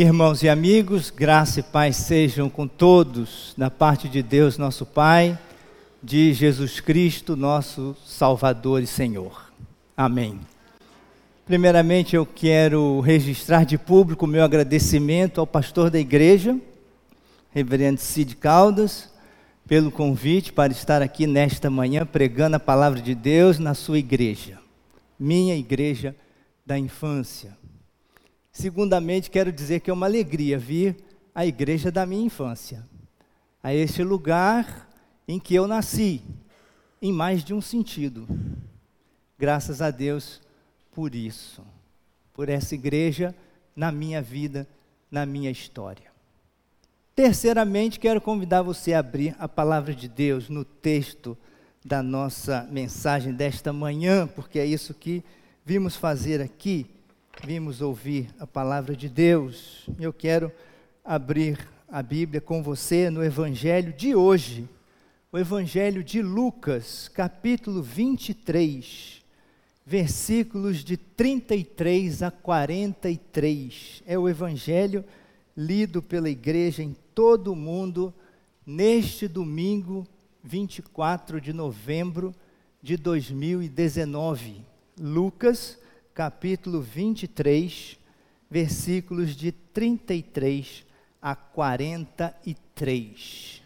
Irmãos e amigos, graça e paz sejam com todos, da parte de Deus, nosso Pai, de Jesus Cristo, nosso Salvador e Senhor. Amém. Primeiramente, eu quero registrar de público meu agradecimento ao pastor da igreja, Reverendo Cid Caldas, pelo convite para estar aqui nesta manhã pregando a palavra de Deus na sua igreja, minha igreja da infância. Segundamente, quero dizer que é uma alegria vir à igreja da minha infância, a este lugar em que eu nasci, em mais de um sentido. Graças a Deus por isso, por essa igreja na minha vida, na minha história. Terceiramente, quero convidar você a abrir a palavra de Deus no texto da nossa mensagem desta manhã, porque é isso que vimos fazer aqui vimos ouvir a palavra de Deus. Eu quero abrir a Bíblia com você no Evangelho de hoje, o Evangelho de Lucas, capítulo 23, versículos de 33 a 43. É o Evangelho lido pela igreja em todo o mundo neste domingo 24 de novembro de 2019. Lucas capítulo 23, versículos de 33 a 43.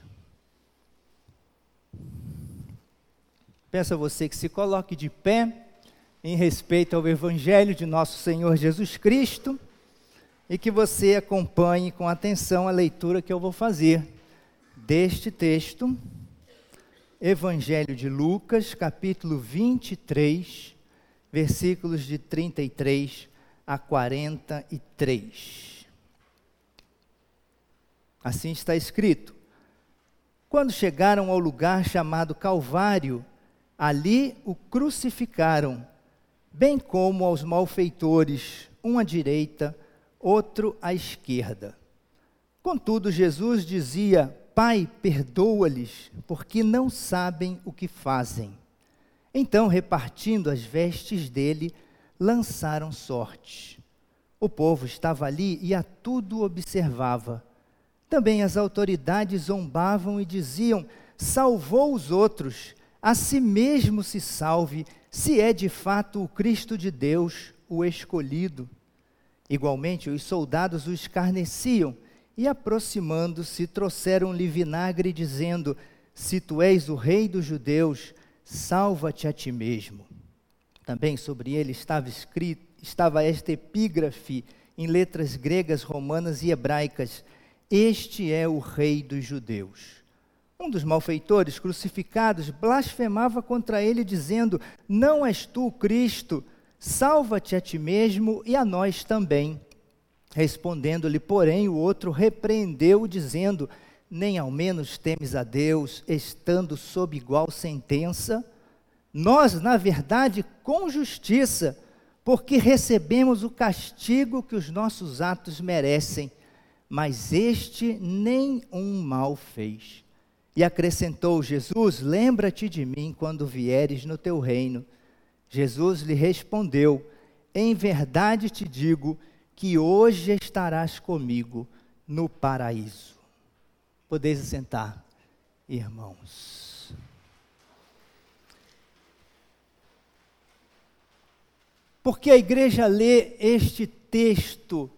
Peço a você que se coloque de pé em respeito ao Evangelho de nosso Senhor Jesus Cristo e que você acompanhe com atenção a leitura que eu vou fazer deste texto, Evangelho de Lucas, capítulo 23, versículos de 33 a 43. Assim está escrito: Quando chegaram ao lugar chamado Calvário, ali o crucificaram, bem como aos malfeitores, um à direita, outro à esquerda. Contudo, Jesus dizia: Pai, perdoa-lhes, porque não sabem o que fazem. Então, repartindo as vestes dele, lançaram sorte. O povo estava ali e a tudo observava. Também as autoridades zombavam e diziam: Salvou os outros, a si mesmo se salve, se é de fato o Cristo de Deus, o escolhido. Igualmente, os soldados o escarneciam e, aproximando-se, trouxeram-lhe vinagre, dizendo: Se tu és o rei dos judeus, salva-te a ti mesmo. Também sobre ele estava escrito, estava esta epígrafe em letras gregas, romanas e hebraicas: Este é o rei dos judeus. Um dos malfeitores crucificados blasfemava contra ele, dizendo: Não és tu Cristo, salva-te a ti mesmo e a nós também. Respondendo-lhe, porém, o outro repreendeu, dizendo: nem ao menos temes a Deus, estando sob igual sentença? Nós, na verdade, com justiça, porque recebemos o castigo que os nossos atos merecem, mas este nem um mal fez. E acrescentou Jesus: Lembra-te de mim quando vieres no teu reino. Jesus lhe respondeu: Em verdade te digo que hoje estarás comigo no paraíso. Podeis sentar, irmãos. Porque a igreja lê este texto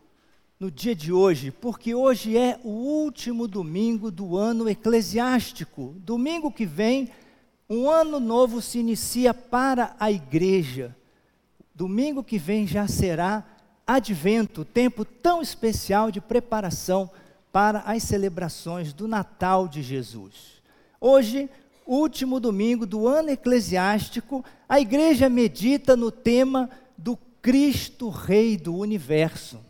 no dia de hoje? Porque hoje é o último domingo do ano eclesiástico. Domingo que vem, um ano novo se inicia para a igreja. Domingo que vem já será advento, tempo tão especial de preparação para as celebrações do Natal de Jesus. Hoje, último domingo do ano eclesiástico, a igreja medita no tema do Cristo Rei do universo.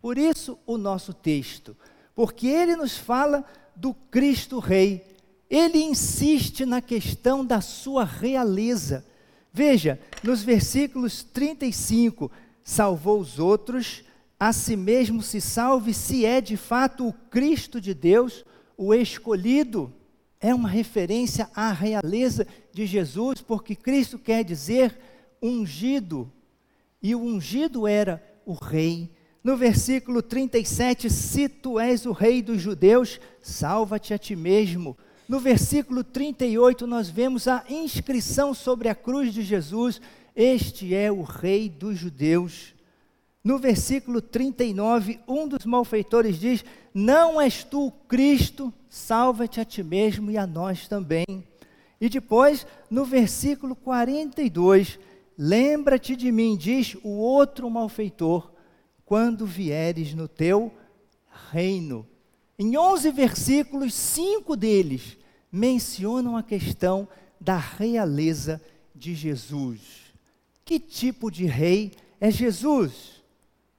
Por isso o nosso texto, porque ele nos fala do Cristo Rei. Ele insiste na questão da sua realeza. Veja, nos versículos 35, salvou os outros, a si mesmo se salve, se é de fato o Cristo de Deus, o escolhido. É uma referência à realeza de Jesus, porque Cristo quer dizer ungido. E o ungido era o Rei No versículo 37, se tu és o rei dos judeus, salva-te a ti mesmo. No versículo 38, nós vemos a inscrição sobre a cruz de Jesus: Este é o rei dos judeus. No versículo 39, um dos malfeitores diz: Não és tu o Cristo, salva-te a ti mesmo e a nós também. E depois, no versículo 42, lembra-te de mim, diz o outro malfeitor quando vieres no teu reino. Em 11 versículos, cinco deles mencionam a questão da realeza de Jesus. Que tipo de rei é Jesus?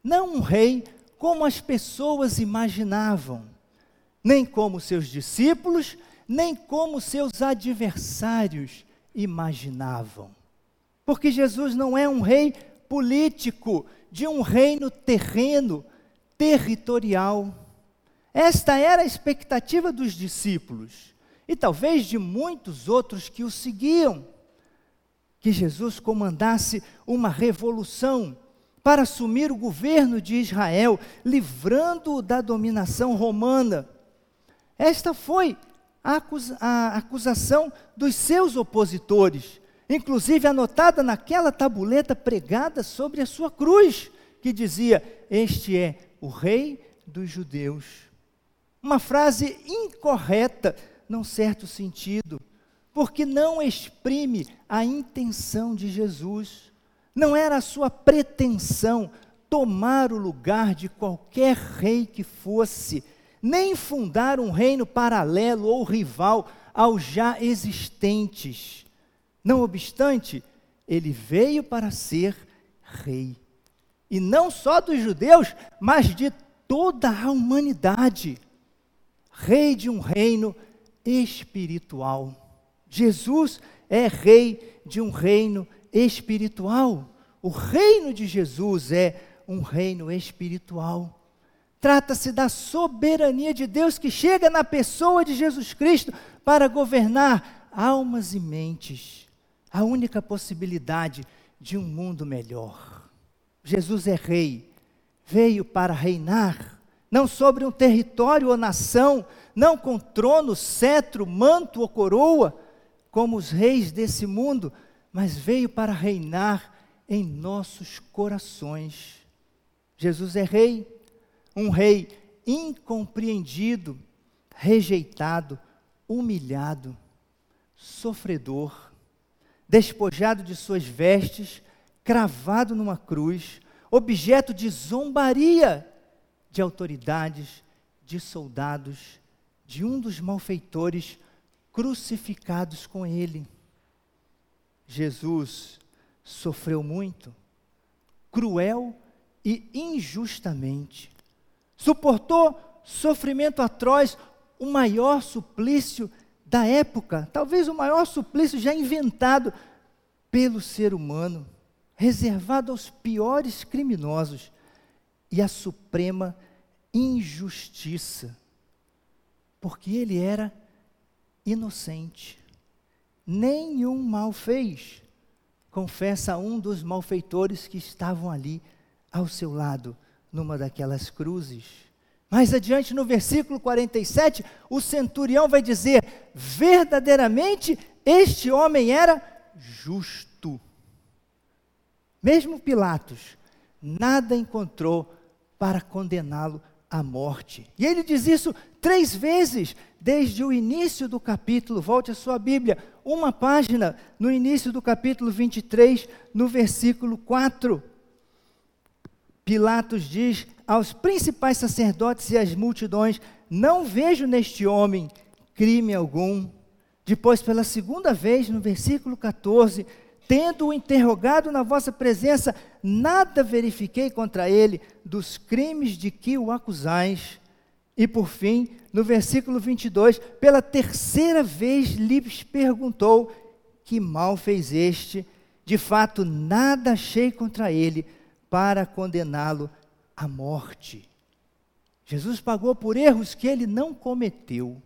Não um rei como as pessoas imaginavam, nem como seus discípulos, nem como seus adversários imaginavam. Porque Jesus não é um rei político, de um reino terreno, territorial. Esta era a expectativa dos discípulos e talvez de muitos outros que o seguiam. Que Jesus comandasse uma revolução para assumir o governo de Israel, livrando-o da dominação romana. Esta foi a, acusa a acusação dos seus opositores inclusive anotada naquela tabuleta pregada sobre a sua cruz, que dizia: Este é o Rei dos Judeus. Uma frase incorreta, num certo sentido, porque não exprime a intenção de Jesus. Não era a sua pretensão tomar o lugar de qualquer rei que fosse, nem fundar um reino paralelo ou rival aos já existentes. Não obstante, ele veio para ser rei. E não só dos judeus, mas de toda a humanidade. Rei de um reino espiritual. Jesus é rei de um reino espiritual. O reino de Jesus é um reino espiritual. Trata-se da soberania de Deus que chega na pessoa de Jesus Cristo para governar almas e mentes a única possibilidade de um mundo melhor. Jesus é rei, veio para reinar, não sobre um território ou nação, não com trono, cetro, manto ou coroa, como os reis desse mundo, mas veio para reinar em nossos corações. Jesus é rei, um rei incompreendido, rejeitado, humilhado, sofredor despojado de suas vestes, cravado numa cruz, objeto de zombaria de autoridades, de soldados, de um dos malfeitores crucificados com ele. Jesus sofreu muito, cruel e injustamente. Suportou sofrimento atroz, o maior suplício da época, talvez o maior suplício já inventado pelo ser humano, reservado aos piores criminosos, e a suprema injustiça, porque ele era inocente, nenhum mal fez, confessa um dos malfeitores que estavam ali ao seu lado, numa daquelas cruzes. Mais adiante, no versículo 47, o centurião vai dizer: verdadeiramente este homem era justo. Mesmo Pilatos nada encontrou para condená-lo à morte. E ele diz isso três vezes, desde o início do capítulo. Volte a sua Bíblia, uma página, no início do capítulo 23, no versículo 4. Pilatos diz aos principais sacerdotes e às multidões: Não vejo neste homem crime algum. Depois, pela segunda vez, no versículo 14, tendo-o interrogado na vossa presença, nada verifiquei contra ele dos crimes de que o acusais. E por fim, no versículo 22, pela terceira vez lhes perguntou: Que mal fez este? De fato, nada achei contra ele para condená-lo à morte. Jesus pagou por erros que ele não cometeu,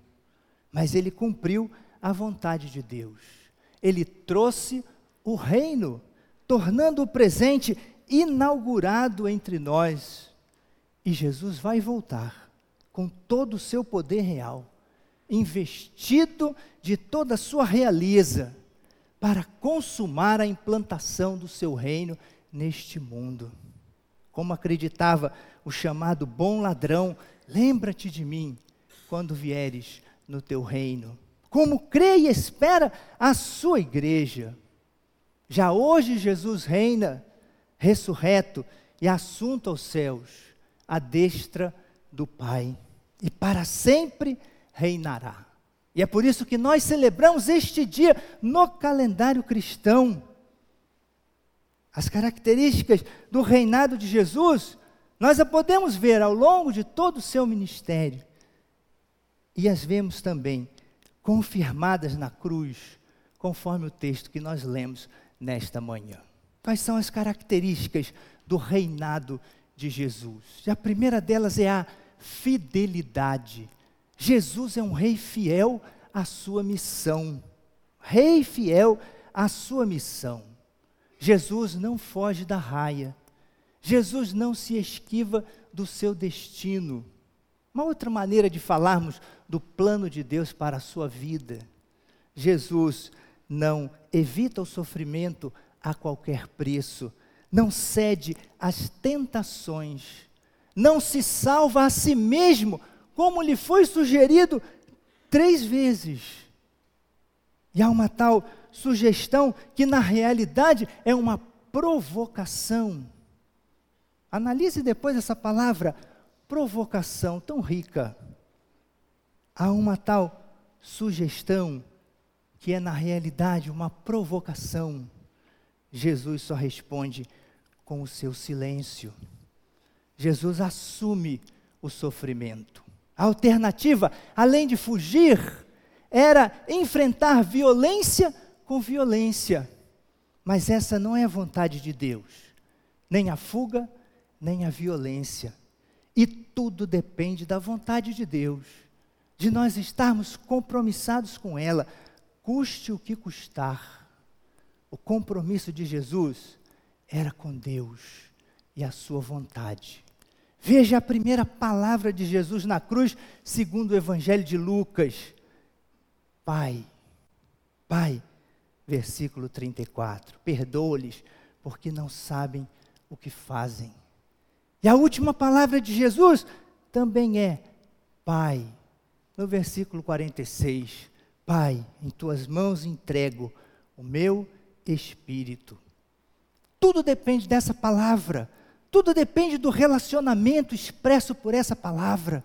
mas ele cumpriu a vontade de Deus. Ele trouxe o reino, tornando o presente inaugurado entre nós. E Jesus vai voltar com todo o seu poder real, investido de toda a sua realeza, para consumar a implantação do seu reino neste mundo. Como acreditava o chamado bom ladrão, lembra-te de mim quando vieres no teu reino. Como crê e espera a sua igreja. Já hoje Jesus reina, ressurreto e assunto aos céus, à destra do Pai, e para sempre reinará. E é por isso que nós celebramos este dia no calendário cristão. As características do reinado de Jesus, nós a podemos ver ao longo de todo o seu ministério. E as vemos também confirmadas na cruz, conforme o texto que nós lemos nesta manhã. Quais são as características do reinado de Jesus? E a primeira delas é a fidelidade. Jesus é um rei fiel à sua missão. Rei fiel à sua missão. Jesus não foge da raia. Jesus não se esquiva do seu destino. Uma outra maneira de falarmos do plano de Deus para a sua vida. Jesus não evita o sofrimento a qualquer preço, não cede às tentações, não se salva a si mesmo, como lhe foi sugerido três vezes. E há uma tal sugestão que, na realidade, é uma provocação. Analise depois essa palavra, provocação, tão rica. Há uma tal sugestão que é, na realidade, uma provocação. Jesus só responde com o seu silêncio. Jesus assume o sofrimento. A alternativa, além de fugir, era enfrentar violência com violência. Mas essa não é a vontade de Deus. Nem a fuga, nem a violência. E tudo depende da vontade de Deus, de nós estarmos compromissados com ela, custe o que custar. O compromisso de Jesus era com Deus e a sua vontade. Veja a primeira palavra de Jesus na cruz, segundo o Evangelho de Lucas. Pai, Pai, versículo 34, perdoa-lhes, porque não sabem o que fazem. E a última palavra de Jesus também é Pai, no versículo 46. Pai, em tuas mãos entrego o meu espírito. Tudo depende dessa palavra, tudo depende do relacionamento expresso por essa palavra.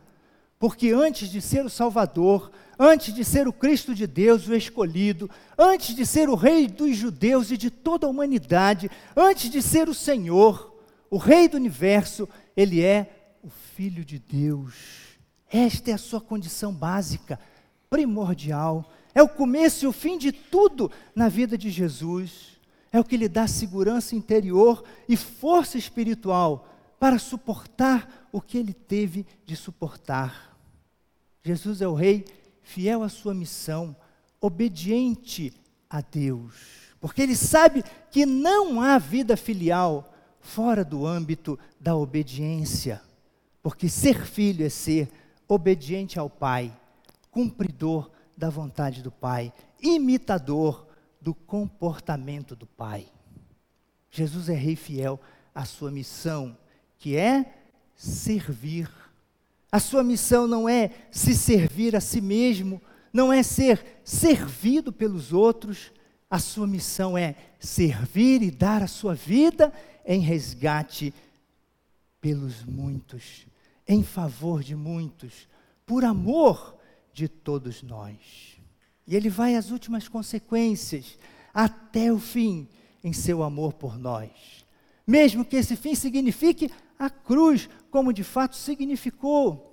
Porque antes de ser o Salvador, antes de ser o Cristo de Deus, o escolhido, antes de ser o Rei dos judeus e de toda a humanidade, antes de ser o Senhor, o Rei do universo, ele é o Filho de Deus. Esta é a sua condição básica, primordial é o começo e o fim de tudo na vida de Jesus. É o que lhe dá segurança interior e força espiritual para suportar o que ele teve de suportar. Jesus é o Rei fiel à sua missão, obediente a Deus, porque ele sabe que não há vida filial fora do âmbito da obediência, porque ser filho é ser obediente ao Pai, cumpridor da vontade do Pai, imitador do comportamento do Pai. Jesus é rei fiel à sua missão, que é servir. A sua missão não é se servir a si mesmo, não é ser servido pelos outros, a sua missão é servir e dar a sua vida em resgate pelos muitos, em favor de muitos, por amor de todos nós. E ele vai às últimas consequências, até o fim, em seu amor por nós. Mesmo que esse fim signifique a cruz, como de fato significou.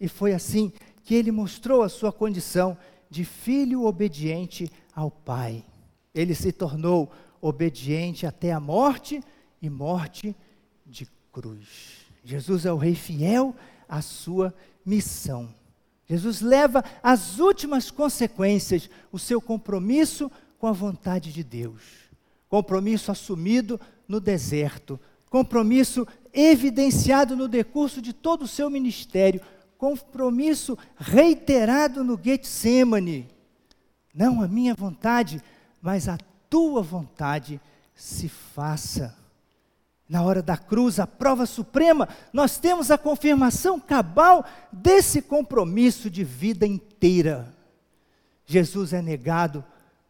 E foi assim que ele mostrou a sua condição de filho obediente ao Pai. Ele se tornou obediente até a morte e morte de cruz. Jesus é o Rei fiel à sua missão. Jesus leva às últimas consequências o seu compromisso com a vontade de Deus. Compromisso assumido no deserto, compromisso evidenciado no decurso de todo o seu ministério, compromisso reiterado no Getsemane. Não a minha vontade, mas a tua vontade se faça. Na hora da cruz, a prova suprema, nós temos a confirmação cabal desse compromisso de vida inteira. Jesus é negado,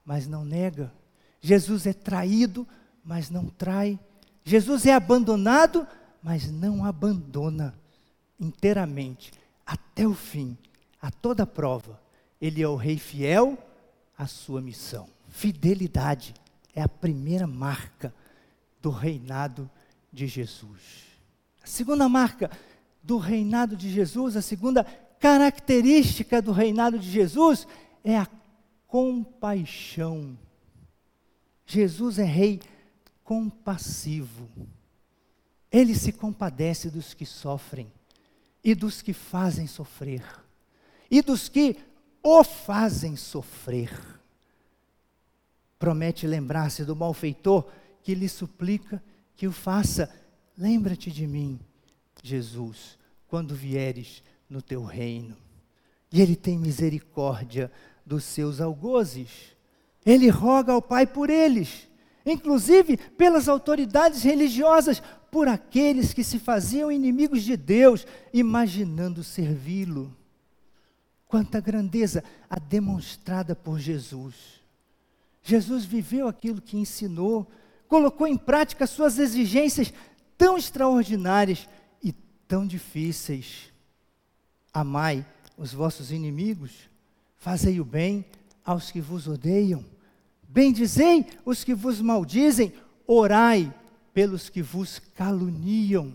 mas não nega. Jesus é traído, mas não trai. Jesus é abandonado, mas não abandona inteiramente, até o fim, a toda prova. Ele é o rei fiel à sua missão. Fidelidade é a primeira marca do reinado de Jesus. A segunda marca do reinado de Jesus, a segunda característica do reinado de Jesus é a compaixão. Jesus é rei compassivo. Ele se compadece dos que sofrem e dos que fazem sofrer e dos que o fazem sofrer. Promete lembrar-se do malfeitor que lhe suplica que o faça. Lembra-te de mim, Jesus, quando vieres no teu reino. E ele tem misericórdia dos seus algozes. Ele roga ao Pai por eles, inclusive pelas autoridades religiosas, por aqueles que se faziam inimigos de Deus, imaginando servi-lo. Quanta grandeza a demonstrada por Jesus. Jesus viveu aquilo que ensinou, colocou em prática suas exigências tão extraordinárias e tão difíceis. Amai os vossos inimigos, fazei o bem aos que vos odeiam, bendizei os que vos maldizem, orai pelos que vos caluniam.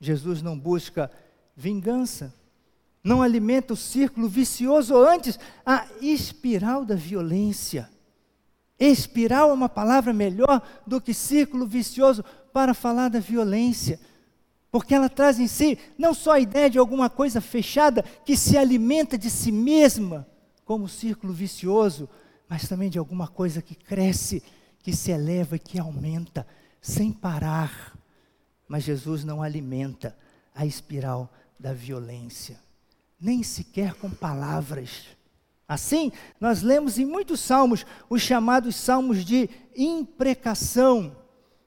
Jesus não busca vingança, não alimenta o círculo vicioso, ou antes, a espiral da violência. Espiral é uma palavra melhor do que círculo vicioso para falar da violência, porque ela traz em si não só a ideia de alguma coisa fechada que se alimenta de si mesma, como círculo vicioso, mas também de alguma coisa que cresce, que se eleva e que aumenta sem parar. Mas Jesus não alimenta a espiral da violência, nem sequer com palavras. Assim, nós lemos em muitos salmos os chamados salmos de imprecação,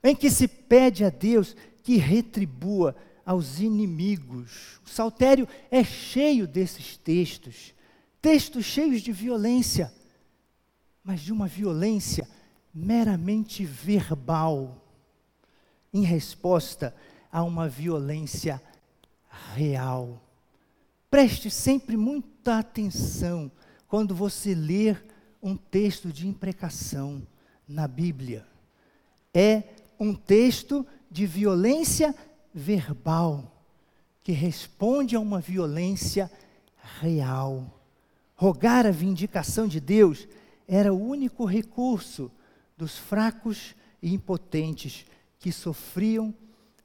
em que se pede a Deus que retribua aos inimigos. O saltério é cheio desses textos, textos cheios de violência, mas de uma violência meramente verbal, em resposta a uma violência real. Preste sempre muita atenção quando você ler um texto de imprecação na Bíblia. É um texto de violência verbal, que responde a uma violência real. Rogar a vindicação de Deus era o único recurso dos fracos e impotentes que sofriam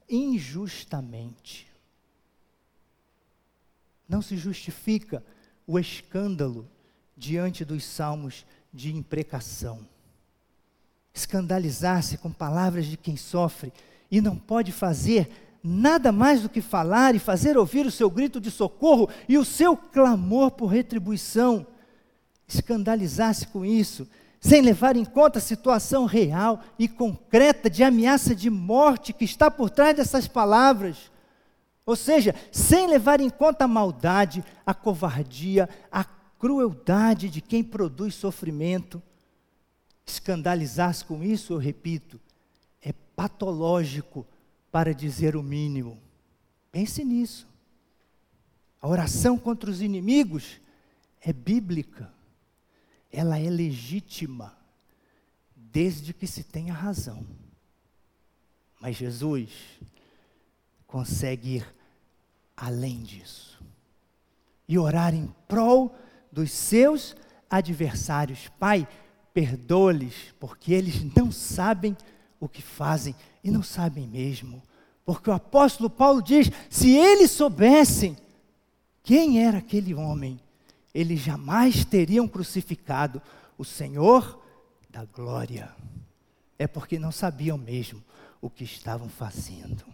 injustamente. Não se justifica o escândalo diante dos salmos de imprecação. Escandalizar-se com palavras de quem sofre e não pode fazer nada mais do que falar e fazer ouvir o seu grito de socorro e o seu clamor por retribuição. Escandalizar-se com isso, sem levar em conta a situação real e concreta de ameaça de morte que está por trás dessas palavras. Ou seja, sem levar em conta a maldade, a covardia, a crueldade de quem produz sofrimento. Escandalizar-se com isso, eu repito, é patológico para dizer o mínimo. Pense nisso. A oração contra os inimigos é bíblica. Ela é legítima, desde que se tenha razão. Mas Jesus consegue ir além disso e orar em prol dos seus adversários. Pai, perdoa-lhes, porque eles não sabem o que fazem e não sabem mesmo. Porque o apóstolo Paulo diz: se eles soubessem quem era aquele homem, eles jamais teriam crucificado o Senhor da glória. É porque não sabiam mesmo o que estavam fazendo.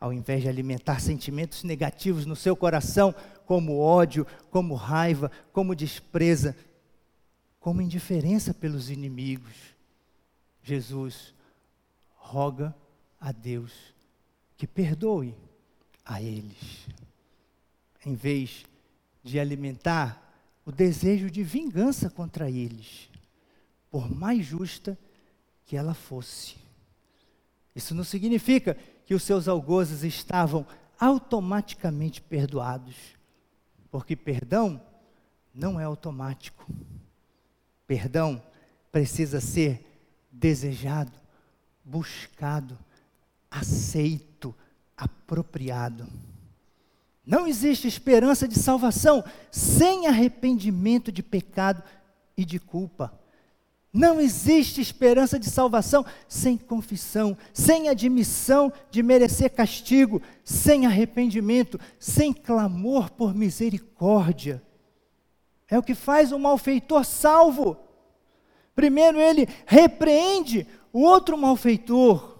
Ao invés de alimentar sentimentos negativos no seu coração, como ódio, como raiva, como despreza, como indiferença pelos inimigos, Jesus roga a Deus que perdoe a eles, em vez de alimentar o desejo de vingança contra eles, por mais justa que ela fosse. Isso não significa que os seus algozes estavam automaticamente perdoados, porque perdão não é automático. Perdão precisa ser desejado, buscado, aceito, apropriado. Não existe esperança de salvação sem arrependimento de pecado e de culpa. Não existe esperança de salvação sem confissão, sem admissão de merecer castigo, sem arrependimento, sem clamor por misericórdia. É o que faz o malfeitor salvo. Primeiro ele repreende o outro malfeitor.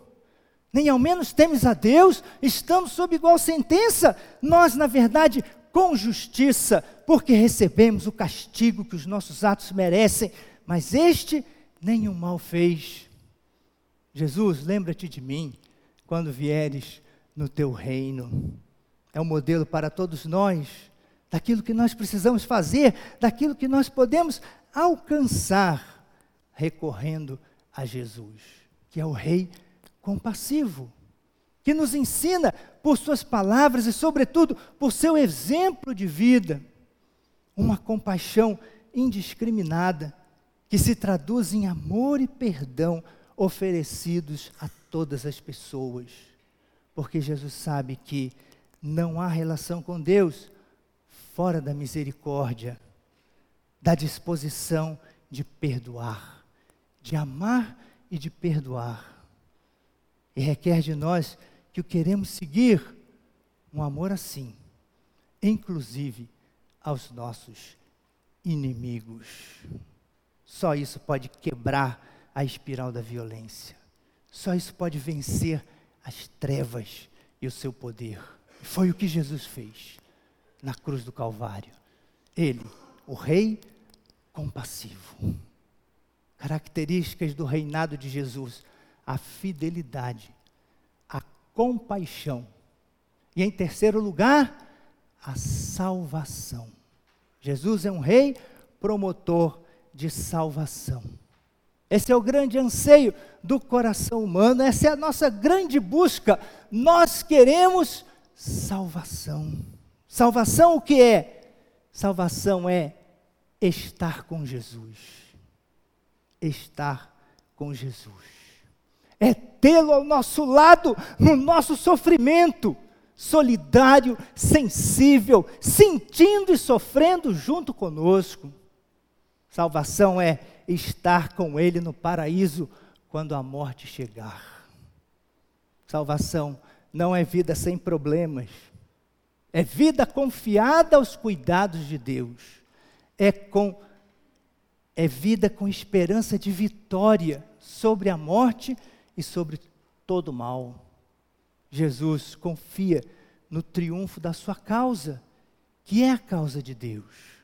Nem ao menos temes a Deus, estamos sob igual sentença. Nós, na verdade, com justiça, porque recebemos o castigo que os nossos atos merecem, mas este nenhum mal fez. Jesus, lembra-te de mim quando vieres no teu reino. É um modelo para todos nós, daquilo que nós precisamos fazer, daquilo que nós podemos alcançar, recorrendo a Jesus, que é o Rei compassivo, que nos ensina por suas palavras e, sobretudo, por seu exemplo de vida, uma compaixão indiscriminada, que se traduz em amor e perdão oferecidos a todas as pessoas. Porque Jesus sabe que não há relação com Deus fora da misericórdia, da disposição de perdoar, de amar e de perdoar e requer de nós que o queremos seguir um amor assim, inclusive aos nossos inimigos. Só isso pode quebrar a espiral da violência. Só isso pode vencer as trevas e o seu poder. Foi o que Jesus fez na cruz do Calvário. Ele, o rei compassivo. Características do reinado de Jesus: a fidelidade, a compaixão. E em terceiro lugar, a salvação. Jesus é um rei promotor de salvação. Esse é o grande anseio do coração humano, essa é a nossa grande busca. Nós queremos salvação. Salvação o que é? Salvação é estar com Jesus. Estar com Jesus é tê-lo ao nosso lado no nosso sofrimento, solidário, sensível, sentindo e sofrendo junto conosco. Salvação é estar com Ele no paraíso quando a morte chegar. Salvação não é vida sem problemas, é vida confiada aos cuidados de Deus, é com é vida com esperança de vitória sobre a morte e sobre todo mal. Jesus confia no triunfo da sua causa, que é a causa de Deus.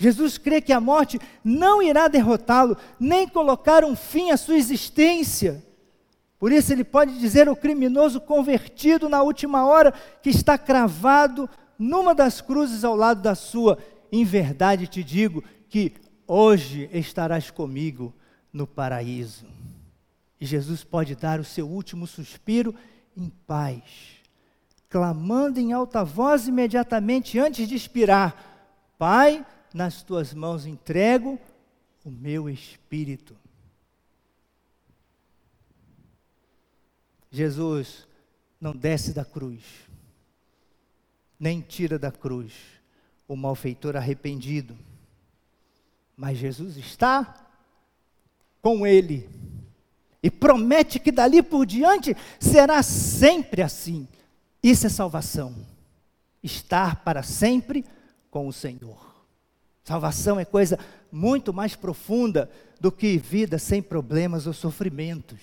Jesus crê que a morte não irá derrotá-lo, nem colocar um fim à sua existência. Por isso ele pode dizer ao criminoso convertido na última hora que está cravado numa das cruzes ao lado da sua: Em verdade te digo que hoje estarás comigo no paraíso. E Jesus pode dar o seu último suspiro em paz, clamando em alta voz imediatamente antes de expirar: Pai, nas tuas mãos entrego o meu espírito. Jesus não desce da cruz, nem tira da cruz o malfeitor arrependido, mas Jesus está com ele e promete que dali por diante será sempre assim. Isso é salvação. Estar para sempre com o Senhor. Salvação é coisa muito mais profunda do que vida sem problemas ou sofrimentos.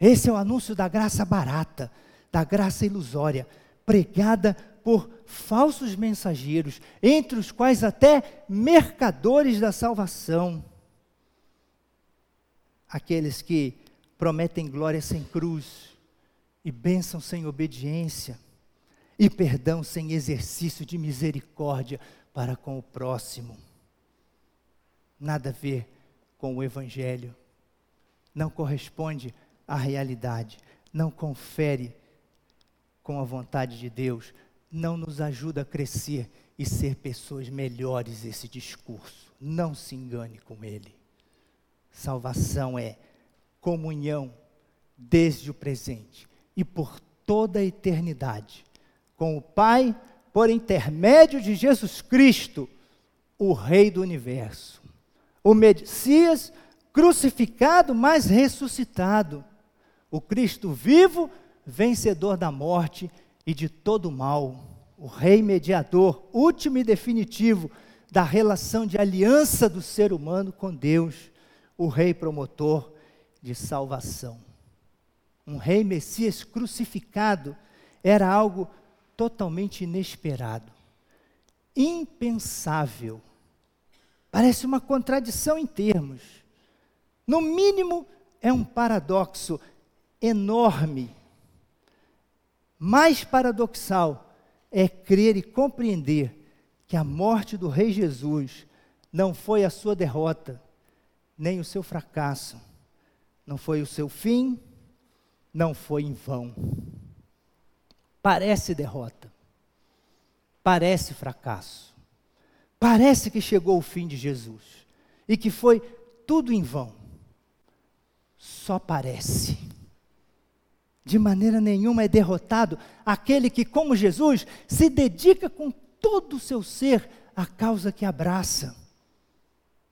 Esse é o anúncio da graça barata, da graça ilusória, pregada por falsos mensageiros, entre os quais até mercadores da salvação. Aqueles que prometem glória sem cruz, e bênção sem obediência, e perdão sem exercício de misericórdia para com o próximo. Nada a ver com o Evangelho, não corresponde à realidade, não confere com a vontade de Deus, não nos ajuda a crescer e ser pessoas melhores esse discurso. Não se engane com ele. Salvação é comunhão desde o presente e por toda a eternidade com o Pai por intermédio de Jesus Cristo, o Rei do universo. O Messias crucificado, mas ressuscitado. O Cristo vivo, vencedor da morte e de todo o mal, o rei mediador, último e definitivo da relação de aliança do ser humano com Deus, o rei promotor de salvação. Um rei Messias crucificado era algo totalmente inesperado, impensável. Parece uma contradição em termos. No mínimo, é um paradoxo enorme mais paradoxal é crer e compreender que a morte do Rei Jesus não foi a sua derrota, nem o seu fracasso, não foi o seu fim, não foi em vão. Parece derrota, parece fracasso, parece que chegou o fim de Jesus e que foi tudo em vão. Só parece de maneira nenhuma é derrotado aquele que, como Jesus, se dedica com todo o seu ser à causa que abraça.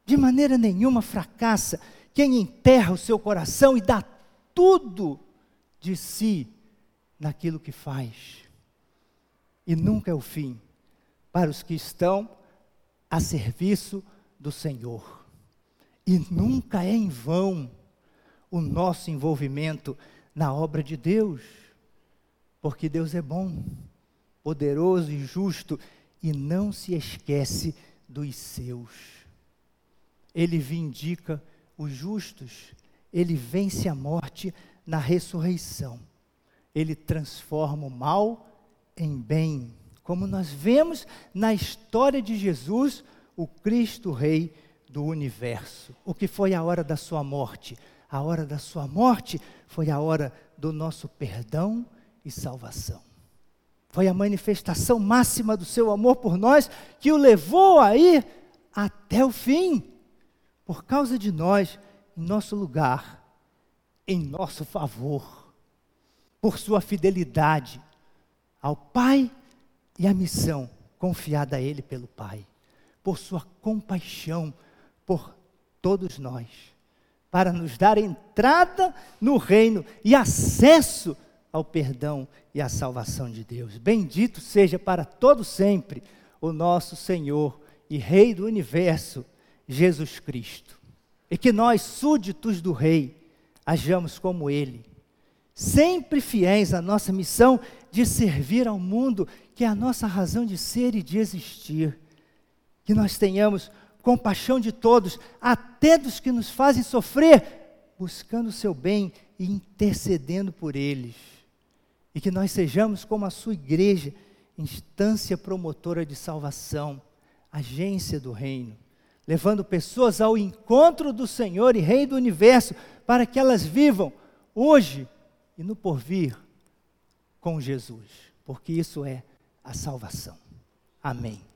De maneira nenhuma fracassa quem enterra o seu coração e dá tudo de si naquilo que faz. E nunca é o fim para os que estão a serviço do Senhor. E nunca é em vão o nosso envolvimento na obra de Deus, porque Deus é bom, poderoso e justo e não se esquece dos seus. Ele vindica os justos, ele vence a morte na ressurreição. Ele transforma o mal em bem, como nós vemos na história de Jesus, o Cristo Rei do universo. O que foi a hora da sua morte? a hora da sua morte foi a hora do nosso perdão e salvação. Foi a manifestação máxima do seu amor por nós que o levou a ir até o fim, por causa de nós, em nosso lugar, em nosso favor, por sua fidelidade ao Pai e à missão confiada a Ele pelo Pai, por sua compaixão por todos nós para nos dar entrada no reino e acesso ao perdão e à salvação de Deus. Bendito seja para todo sempre o nosso Senhor e Rei do universo, Jesus Cristo. E que nós, súditos do Rei, hajamos como Ele, sempre fiéis à nossa missão de servir ao mundo, que é a nossa razão de ser e de existir. Que nós tenhamos compaixão de todos, até dos que nos fazem sofrer, buscando o seu bem e intercedendo por eles. E que nós sejamos como a sua igreja, instância promotora de salvação, agência do reino, levando pessoas ao encontro do Senhor e Rei do universo, para que elas vivam hoje e no porvir com Jesus, porque isso é a salvação. Amém.